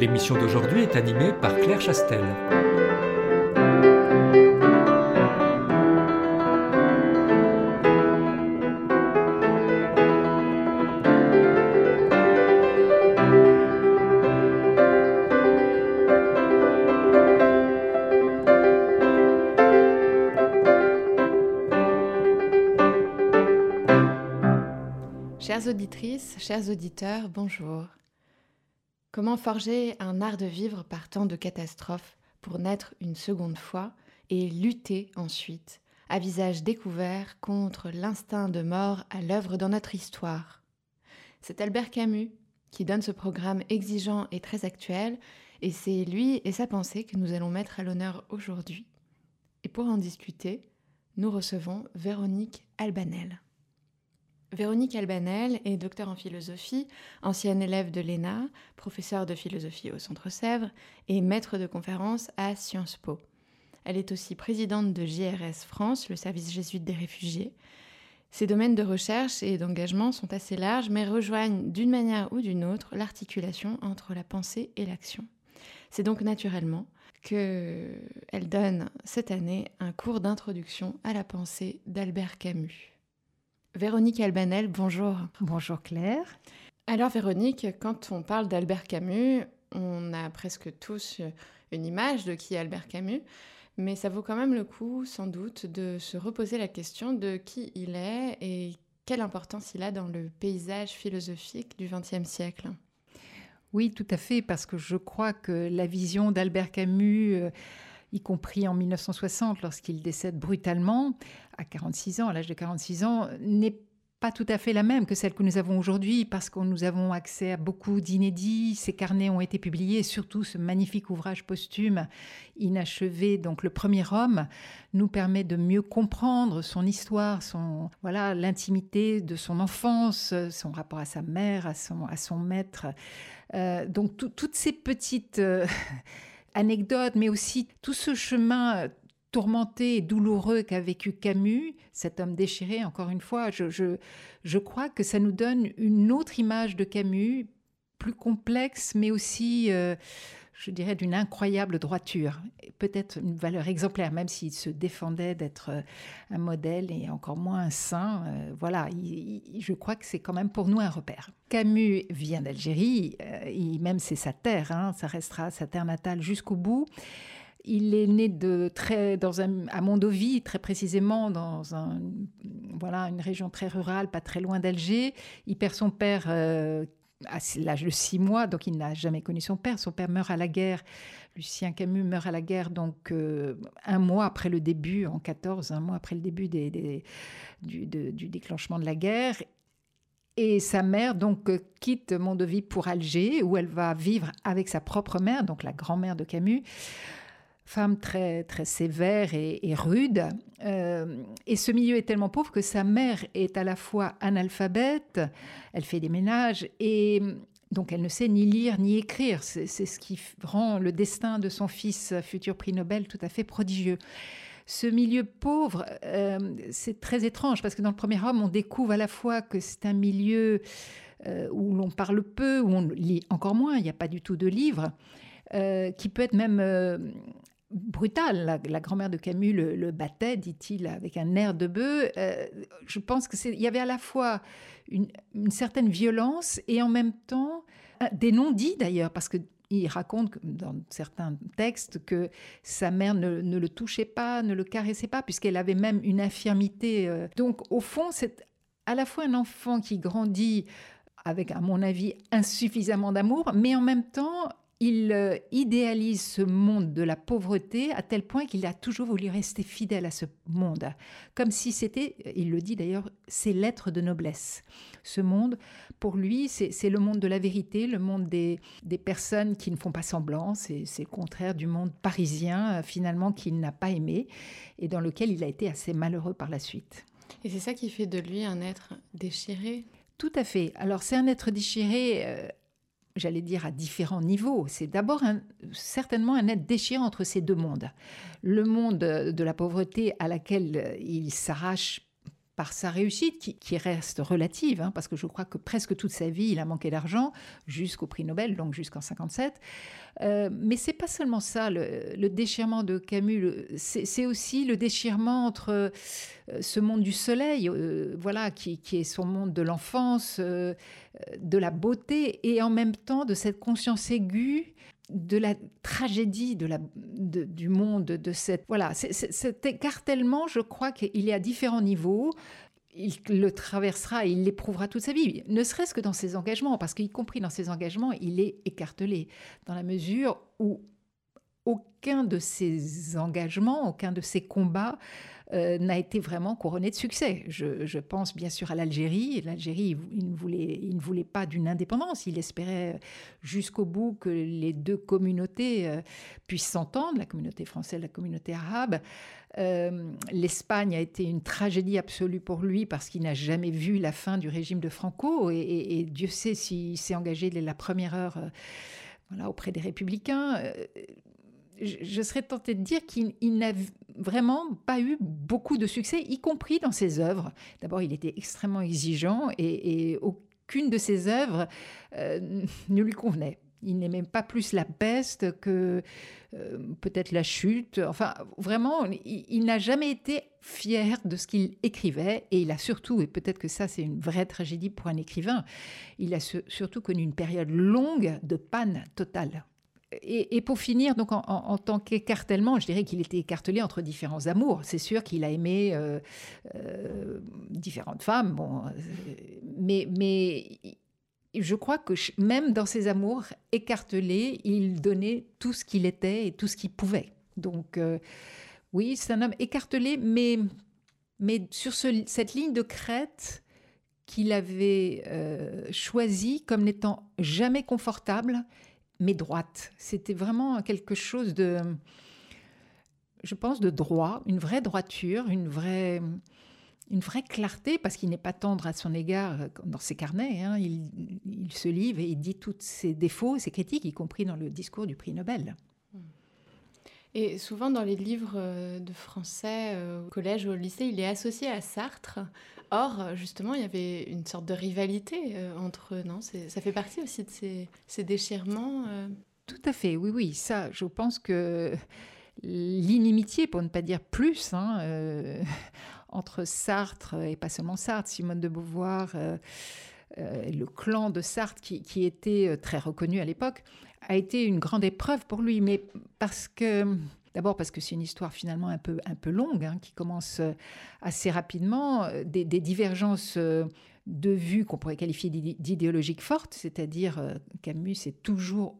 L'émission d'aujourd'hui est animée par Claire Chastel. Chères auditrices, chers auditeurs, bonjour. Comment forger un art de vivre par tant de catastrophes pour naître une seconde fois et lutter ensuite, à visage découvert, contre l'instinct de mort à l'œuvre dans notre histoire? C'est Albert Camus qui donne ce programme exigeant et très actuel, et c'est lui et sa pensée que nous allons mettre à l'honneur aujourd'hui. Et pour en discuter, nous recevons Véronique Albanel. Véronique Albanel est docteur en philosophie, ancienne élève de l'ENA, professeure de philosophie au Centre Sèvres et maître de conférences à Sciences Po. Elle est aussi présidente de JRS France, le service jésuite des réfugiés. Ses domaines de recherche et d'engagement sont assez larges, mais rejoignent d'une manière ou d'une autre l'articulation entre la pensée et l'action. C'est donc naturellement qu'elle donne cette année un cours d'introduction à la pensée d'Albert Camus. Véronique Albanel, bonjour. Bonjour Claire. Alors Véronique, quand on parle d'Albert Camus, on a presque tous une image de qui est Albert Camus, mais ça vaut quand même le coup sans doute de se reposer la question de qui il est et quelle importance il a dans le paysage philosophique du XXe siècle. Oui, tout à fait, parce que je crois que la vision d'Albert Camus... Euh, y compris en 1960 lorsqu'il décède brutalement à 46 ans, à l'âge de 46 ans, n'est pas tout à fait la même que celle que nous avons aujourd'hui parce que nous avons accès à beaucoup d'inédits. Ces carnets ont été publiés, surtout ce magnifique ouvrage posthume inachevé, donc le premier homme, nous permet de mieux comprendre son histoire, son voilà l'intimité de son enfance, son rapport à sa mère, à son à son maître. Euh, donc toutes ces petites euh, anecdote, mais aussi tout ce chemin euh, tourmenté et douloureux qu'a vécu Camus, cet homme déchiré, encore une fois, je, crois que ça nous donne une autre image de Camus, plus complexe, mais aussi euh, je dirais, d'une incroyable droiture, peut-être une valeur exemplaire, même s'il se défendait d'être euh, un modèle et encore moins un saint. Euh, voilà, je crois que c'est quand même pour nous un repère. Camus vient d'Algérie, euh, même c'est sa terre, hein, ça restera sa terre natale jusqu'au bout. Il est né de très, dans un, à Mondovie, très précisément, dans un, voilà, une région très rurale, pas très loin d'Alger. Il perd son père à l'âge de six mois, donc il n'a jamais connu son père. Son père meurt à la guerre. Lucien Camus meurt à la guerre, donc euh, un mois après le début, en 14, un mois après le début du, déclenchement de la guerre. Et sa mère donc euh, quitte Mondovie pour Alger, où elle va vivre avec sa propre mère, donc la grand-mère de Camus femme très, très sévère et, rude. Euh, et ce milieu est tellement pauvre que sa mère est à la fois analphabète, elle fait des ménages, et donc elle ne sait ni lire ni écrire. C'est ce qui rend le destin de son fils, futur prix Nobel, tout à fait prodigieux. Ce milieu pauvre, euh, c'est très étrange parce que dans le premier homme, on découvre à la fois que c'est un milieu euh, où l'on parle peu, où on lit encore moins, il n'y a pas du tout de livres. qui peut être même brutal. La, grand-mère de Camus le, battait, dit-il, avec un air de bœuf. Euh, je pense que il y avait à la fois une, certaine violence et en même temps euh, des non-dits d'ailleurs, parce que il raconte dans certains textes que sa mère ne, le touchait pas, ne le caressait pas, puisqu'elle avait même une infirmité. Euh. Donc, au fond, c'est à la fois un enfant qui grandit avec, à mon avis, insuffisamment d'amour, mais en même temps il euh, idéalise ce monde de la pauvreté à tel point qu'il a toujours voulu rester fidèle à ce monde, comme si c'était, il le dit d'ailleurs, ses lettres de noblesse. Ce monde, pour lui, c'est le monde de la vérité, le monde des, des personnes qui ne font pas semblant, c'est le contraire du monde parisien, euh, finalement, qu'il n'a pas aimé et dans lequel il a été assez malheureux par la suite. Et c'est ça qui fait de lui un être déchiré? Tout à fait. Alors c'est un être déchiré euh, j'allais dire, à différents niveaux. C'est d'abord certainement un être déchirant entre ces deux mondes. Le monde de la pauvreté à laquelle il s'arrache par sa réussite, qui, reste relative, hein, parce que je crois que presque toute sa vie, il a manqué d'argent, jusqu'au prix Nobel, donc jusqu'en 57. Euh, mais c'est pas seulement ça, le, déchirement de Camus, c'est aussi le déchirement entre euh, ce monde du soleil, euh, voilà, qui, est son monde de l'enfance, euh, de la beauté, et en même temps de cette conscience aiguë de la tragédie de la, du monde, de cette... Voilà, cet écartèlement, je crois qu'il est à différents niveaux. Il le traversera et il l'éprouvera toute sa vie, ne serait-ce que dans ses engagements, parce qu'y compris dans ses engagements, il est écartelé, dans la mesure où aucun de ses engagements, aucun de ses combats euh, n'a été vraiment couronné de succès. Je, pense bien sûr à l'Algérie. L'Algérie, il, ne voulait, pas d'une indépendance. Il espérait jusqu'au bout que les deux communautés euh, puissent s'entendre, la communauté française la communauté arabe. Euh, L'Espagne a été une tragédie absolue pour lui parce qu'il n'a jamais vu la fin du régime de Franco et, Dieu sait s'il s'est engagé dès la première heure auprès des républicains je serais tentée de dire qu'il n'a vraiment pas eu beaucoup de succès, y compris dans ses œuvres. D'abord, il était extrêmement exigeant et, aucune de ses œuvres euh, ne lui convenait. Il n'aimait pas plus la peste que euh, peut-être la chute. Enfin, vraiment, il, n'a jamais été fier de ce qu'il écrivait. Et il a surtout, et peut-être que ça c'est une vraie tragédie pour un écrivain, il a surtout connu une période longue de panne totale et, pour finir, donc en, tant qu'écartèlement, je dirais qu'il était écartelé entre différents amours. C'est sûr qu'il a aimé euh, euh, différentes femmes, bon, euh, mais, je crois que même dans ses amours écartelés, il donnait tout ce qu'il était et tout ce qu'il pouvait. Donc oui, c'est un homme écartelé, mais, mais sur cette ligne de crête qu'il avait choisie comme n'étant jamais confortable mais droite. C'était vraiment quelque chose de, je pense, de droit, une vraie droiture, une vraie, une vraie clarté, parce qu'il n'est pas tendre à son égard dans ses carnets. Hein. Il, se livre et il dit tous ses défauts, ses critiques, y compris dans le discours du prix Nobel. Et souvent dans les livres euh, de français euh, au collège ou au lycée, il est associé à Sartre. Or, justement, il y avait une sorte de rivalité euh, entre eux, non? Ça fait partie aussi de ces, déchirements Tout à fait, oui, oui. Ça, je pense que l'inimitié, pour ne pas dire plus, hein, entre Sartre et pas seulement Sartre, Simone de Beauvoir, le clan de Sartre qui, qui était très reconnu à l'époque, a été une grande épreuve pour lui, mais parce que D'abord parce que c'est une histoire finalement un peu, un peu longue, hein, qui commence euh, assez rapidement, euh, des, divergences euh, de vues qu'on pourrait qualifier d'idéologiques fortes, c'est-à-dire Camus s'est toujours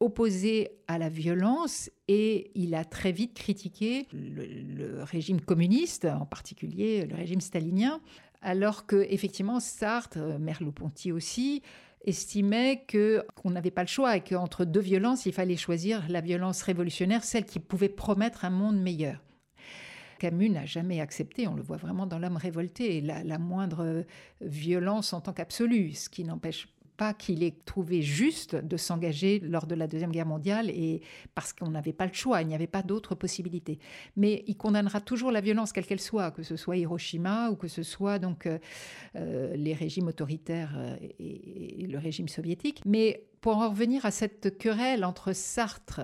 opposé à la violence et il a très vite critiqué le régime communiste, en particulier le régime stalinien, alors que effectivement Sartre, Merleau-Ponty aussi, estimait que qu'on n'avait pas le choix et qu'entre deux violences, il fallait choisir la violence révolutionnaire, celle qui pouvait promettre un monde meilleur. Camus n'a jamais accepté, on le voit vraiment dans l'homme révolté, la, moindre violence en tant qu'absolue, ce qui n'empêche pas qu'il ait trouvé juste de s'engager lors de la Deuxième Guerre mondiale et parce qu'on n'avait pas le choix, il n'y avait pas d'autre possibilité. Mais il condamnera toujours la violence, quelle qu'elle soit, que ce soit Hiroshima ou que ce soit donc euh, euh, les régimes autoritaires euh, et, le régime soviétique. Mais pour en revenir à cette querelle entre Sartre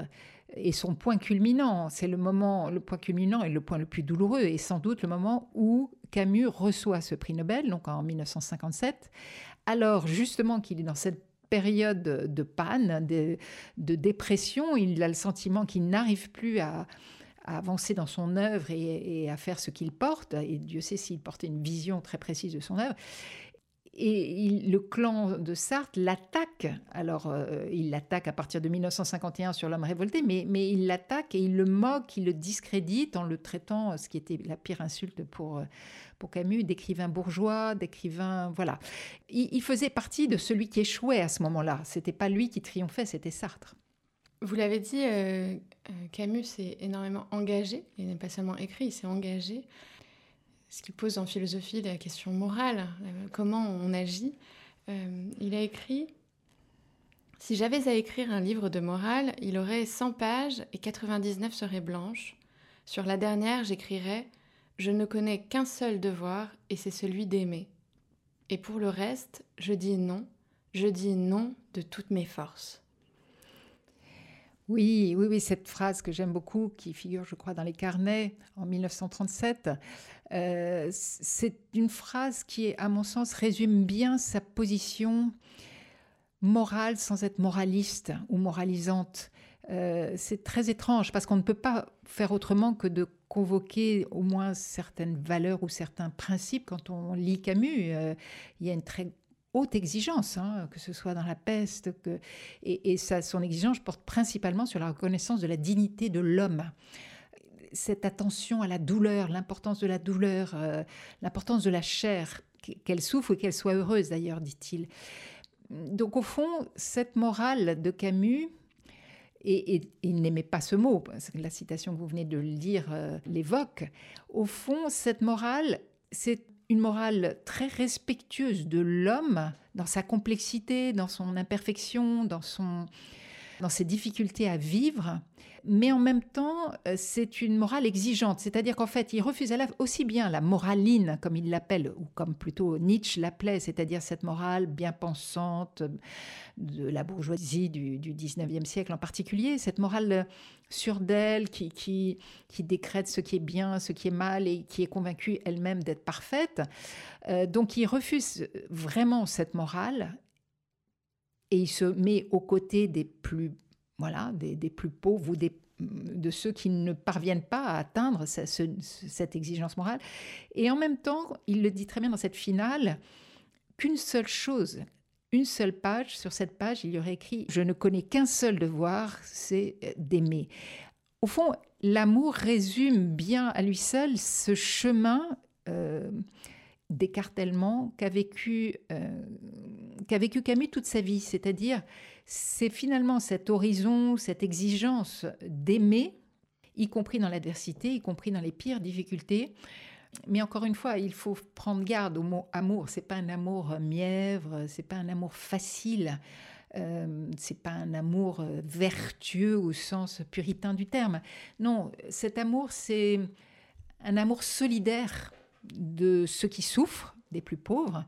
et son point culminant, c'est le moment, le point culminant et le point le plus douloureux, et sans doute le moment où Camus reçoit ce prix Nobel, donc en 1957, alors justement qu'il est dans cette période de panne, de, dépression, il a le sentiment qu'il n'arrive plus à, avancer dans son œuvre et, à faire ce qu'il porte, et Dieu sait s'il portait une vision très précise de son œuvre. Et le clan de Sartre l'attaque. Alors, euh, il l'attaque à partir de 1951 sur l'homme révolté, mais, mais il l'attaque et il le moque, il le discrédite en le traitant, ce qui était la pire insulte pour, pour Camus, d'écrivain bourgeois, d'écrivain. Voilà. Il, faisait partie de celui qui échouait à ce moment-là. C'était pas lui qui triomphait, c'était Sartre. Vous l'avez dit, euh, Camus s'est énormément engagé. Il n'est pas seulement écrit, il s'est engagé ce qui pose en philosophie la question morale, euh, comment on agit. Euh, il a écrit Si j'avais à écrire un livre de morale, il aurait 100 pages et 99 seraient blanches. Sur la dernière, j'écrirais Je ne connais qu'un seul devoir et c'est celui d'aimer. Et pour le reste, je dis non, je dis non de toutes mes forces. Oui, oui, oui, cette phrase que j'aime beaucoup, qui figure, je crois, dans les carnets en 1937, euh, c'est une phrase qui, à mon sens, résume bien sa position morale sans être moraliste ou moralisante. Euh, c'est très étrange parce qu'on ne peut pas faire autrement que de convoquer au moins certaines valeurs ou certains principes. Quand on lit Camus, euh, il y a une très haute exigence, hein, que ce soit dans la peste, que... et, ça, son exigence porte principalement sur la reconnaissance de la dignité de l'homme. Cette attention à la douleur, l'importance de la douleur, euh, l'importance de la chair, qu'elle souffre et qu'elle soit heureuse d'ailleurs, dit-il. Donc au fond, cette morale de Camus, et, il n'aimait pas ce mot, la citation que vous venez de le dire euh, l'évoque, au fond, cette morale, c'est une morale très respectueuse de l'homme dans sa complexité, dans son imperfection, dans, son, dans ses difficultés à vivre, mais en même temps, euh, c'est une morale exigeante, c'est-à-dire qu'en fait, il refuse aussi bien la moraline, comme il l'appelle, ou comme plutôt Nietzsche l'appelait, c'est-à-dire cette morale bien pensante de la bourgeoisie du, du 19e siècle en particulier, cette morale sûre d'elle, qui, qui, qui, décrète ce qui est bien, ce qui est mal, et qui est convaincue elle-même d'être parfaite. Euh, donc il refuse vraiment cette morale, et il se met aux côtés des plus voilà, des, plus pauvres de ceux qui ne parviennent pas à atteindre cette exigence morale. Et en même temps, il le dit très bien dans cette finale, qu'une seule chose, une seule page, sur cette page, il y aurait écrit ⁇ Je ne connais qu'un seul devoir, c'est d'aimer ⁇ Au fond, l'amour résume bien à lui seul ce chemin euh, d'écartèlement qu'a vécu, euh, vécu Camus toute sa vie, c'est-à-dire c'est finalement cet horizon, cette exigence d'aimer, y compris dans l'adversité, y compris dans les pires difficultés. Mais encore une fois, il faut prendre garde au mot amour. C'est pas un amour mièvre, c'est pas un amour facile. Euh, c'est pas un amour vertueux au sens puritain du terme. Non, cet amour, c'est un amour solidaire de ceux qui souffrent, des plus pauvres,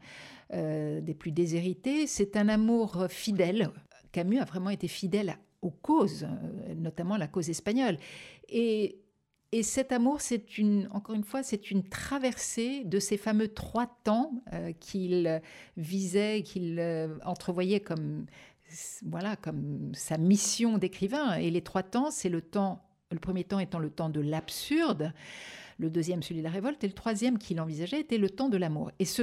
euh, des plus déshérités. C'est un amour fidèle Camus a vraiment été fidèle aux causes, euh, notamment la cause espagnole. Et, cet amour, c'est une, encore une fois, c'est une traversée de ces fameux trois temps euh, qu'il visait, qu'il entrevoyait comme, voilà, comme sa mission d'écrivain. Et les trois temps, c'est le temps, le premier temps étant le temps de l'absurde, le deuxième celui de la révolte, et le troisième qu'il envisageait était le temps de l'amour. Et ce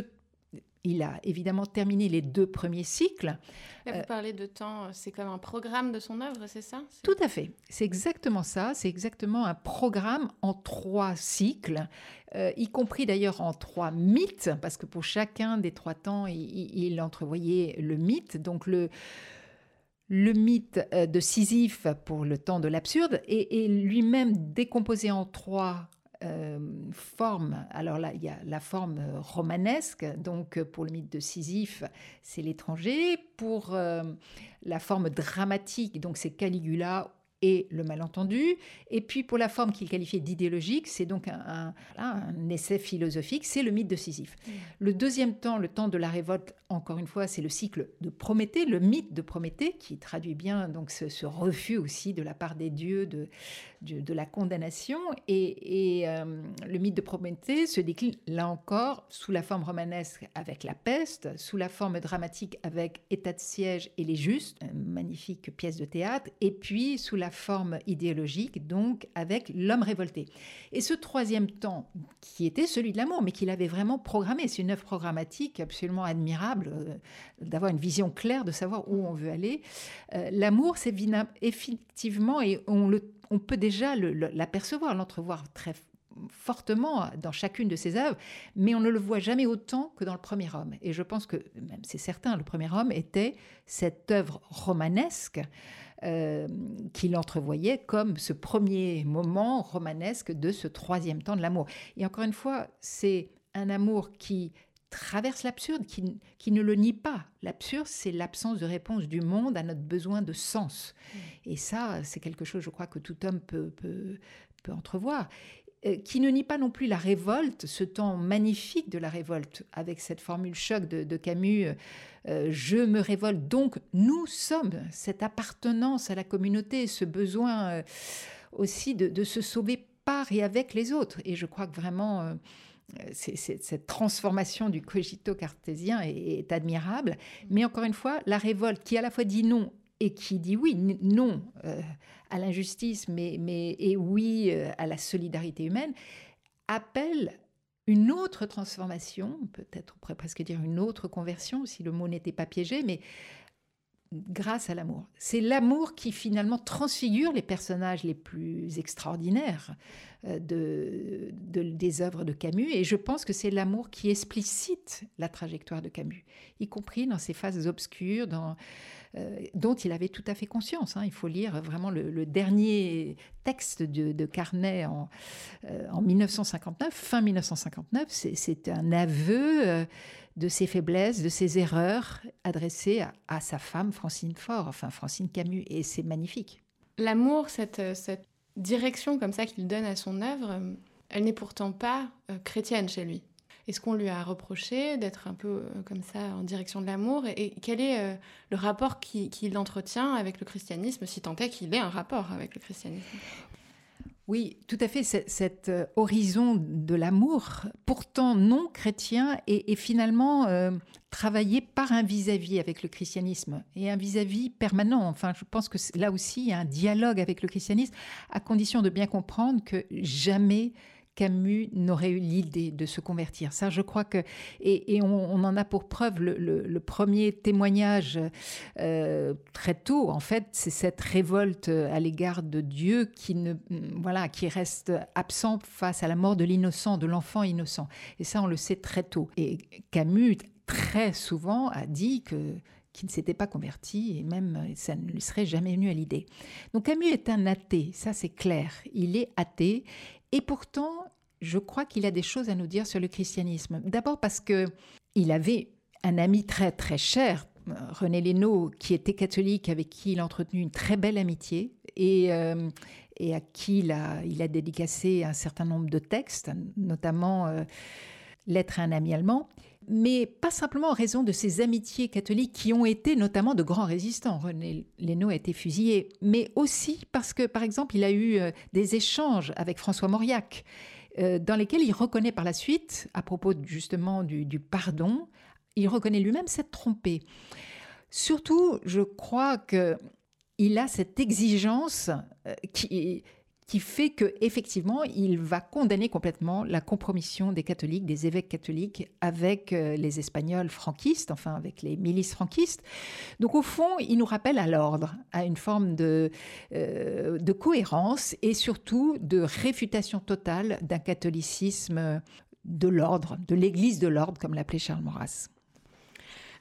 il a évidemment terminé les deux premiers cycles. vous euh, parlez de temps, c'est comme un programme de son œuvre, c'est ça? Tout à fait. C'est exactement ça. C'est exactement un programme en trois cycles, euh, y compris d'ailleurs en trois mythes, parce que pour chacun des trois temps, il, entrevoyait le mythe. Donc le le mythe euh, de Sisyphe pour le temps de l'absurde est lui-même décomposé en trois euh, forme. Alors là, il y a la forme romanesque, donc pour le mythe de Sisyphe, c'est l'étranger. Pour euh, la forme dramatique, donc c'est Caligula et le malentendu. Et puis pour la forme qu'il qualifiait d'idéologique, c'est donc un, essai philosophique, c'est le mythe de Sisyphe. Le deuxième temps, le temps de la révolte, encore une fois, c'est le cycle de Prométhée, le mythe de Prométhée, qui traduit bien donc ce, refus aussi de la part des dieux de, de, la condamnation. Et, euh, le mythe de Prométhée se décline là encore sous la forme romanesque avec la peste, sous la forme dramatique avec État de siège et les justes, magnifique pièce de théâtre, et puis sous la la forme idéologique, donc avec l'homme révolté. Et ce troisième temps, qui était celui de l'amour, mais qu'il avait vraiment programmé, c'est une œuvre programmatique absolument admirable, euh, d'avoir une vision claire, de savoir où on veut aller. Euh, l'amour, c'est effectivement, et on, le, on peut déjà l'apercevoir, l'entrevoir très fortement dans chacune de ses œuvres, mais on ne le voit jamais autant que dans le premier homme. Et je pense que, même c'est certain, le premier homme était cette œuvre romanesque euh, qu'il entrevoyait comme ce premier moment romanesque de ce troisième temps de l'amour. Et encore une fois, c'est un amour qui traverse l'absurde, qui, qui, ne le nie pas. L'absurde, c'est l'absence de réponse du monde à notre besoin de sens. Mmh. Et ça, c'est quelque chose, je crois, que tout homme peut, peut, peut entrevoir. Euh, qui ne nie pas non plus la révolte, ce temps magnifique de la révolte, avec cette formule choc de, Camus, euh, euh, je me révolte, donc nous sommes, cette appartenance à la communauté, ce besoin aussi de, se sauver par et avec les autres. Et je crois que vraiment... cette transformation du cogito cartésien est, admirable. Mais encore une fois, la révolte qui à la fois dit non et qui dit oui, non euh, à l'injustice, mais, mais, et oui euh, à la solidarité humaine, appelle une autre transformation, peut-être on pourrait presque dire une autre conversion, si le mot n'était pas piégé, mais grâce à l'amour. C'est l'amour qui finalement transfigure les personnages les plus extraordinaires euh, de, des œuvres de Camus. Et je pense que c'est l'amour qui explicite la trajectoire de Camus, y compris dans ses phases obscures, dans, dont il avait tout à fait conscience. Hein. Il faut lire vraiment le, dernier texte de, Carnet en, euh, en 1959, fin 1959. C'est un aveu de ses faiblesses, de ses erreurs, adressées à, sa femme Francine Faure, enfin Francine Camus, et c'est magnifique. L'amour, cette, cette, direction comme ça qu'il donne à son œuvre, elle n'est pourtant pas euh, chrétienne chez lui. Est-ce qu'on lui a reproché d'être un peu euh, comme ça en direction de l'amour et, quel est euh, le rapport qu'il entretient avec le christianisme, si tant est qu'il ait un rapport avec le christianisme? Oui, tout à fait. Cet euh, horizon de l'amour, pourtant non chrétien, est, finalement travaillé par un vis-à-vis avec le christianisme et un vis-à-vis permanent. Enfin, je pense que là aussi, il y a un dialogue avec le christianisme, à condition de bien comprendre que jamais Camus n'aurait eu l'idée de se convertir. Ça, je crois que, et, on, en a pour preuve le, premier témoignage euh, très tôt. En fait, c'est cette révolte à l'égard de Dieu qui ne, voilà, qui reste absent face à la mort de l'innocent, de l'enfant innocent. Et ça, on le sait très tôt. Et Camus très souvent a dit que ne s'était pas converti et même ça ne lui serait jamais venu à l'idée. Donc Camus est un athée, ça c'est clair. Il est athée et pourtant, je crois qu'il a des choses à nous dire sur le christianisme. D'abord parce que il avait un ami très très cher, René Lénaud, qui était catholique, avec qui il a entretenu une très belle amitié et, euh, à qui il a, il a dédicacé un certain nombre de textes, notamment euh, Lettre à un ami allemand mais pas simplement en raison de ses amitiés catholiques qui ont été notamment de grands résistants. René Lénaud a été fusillé, mais aussi parce que, par exemple, il a eu euh, des échanges avec François Mauriac, euh, dans lesquels il reconnaît par la suite, à propos justement du, pardon, il reconnaît lui-même s'être trompé. Surtout, je crois que il a cette exigence euh, qui, qui fait que effectivement, il va condamner complètement la compromission des catholiques, des évêques catholiques avec euh, les Espagnols franquistes, enfin avec les milices franquistes. Donc au fond, il nous rappelle à l'ordre, à une forme de, euh, de cohérence et surtout de réfutation totale d'un catholicisme de l'ordre, de l'Église de l'ordre, comme l'appelait Charles Maurras.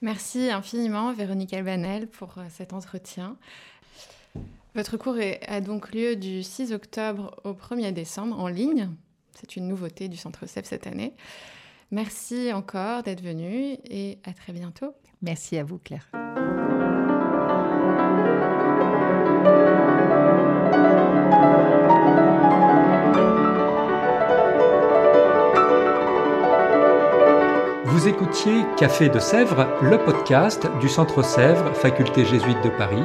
Merci infiniment, Véronique Albanel, pour euh, cet entretien. Votre cours a donc lieu du 6 octobre au 1er décembre en ligne. C'est une nouveauté du Centre CEF cette année. Merci encore d'être venu et à très bientôt. Merci à vous, Claire. Vous écoutiez Café de Sèvres, le podcast du Centre Sèvres, Faculté jésuite de Paris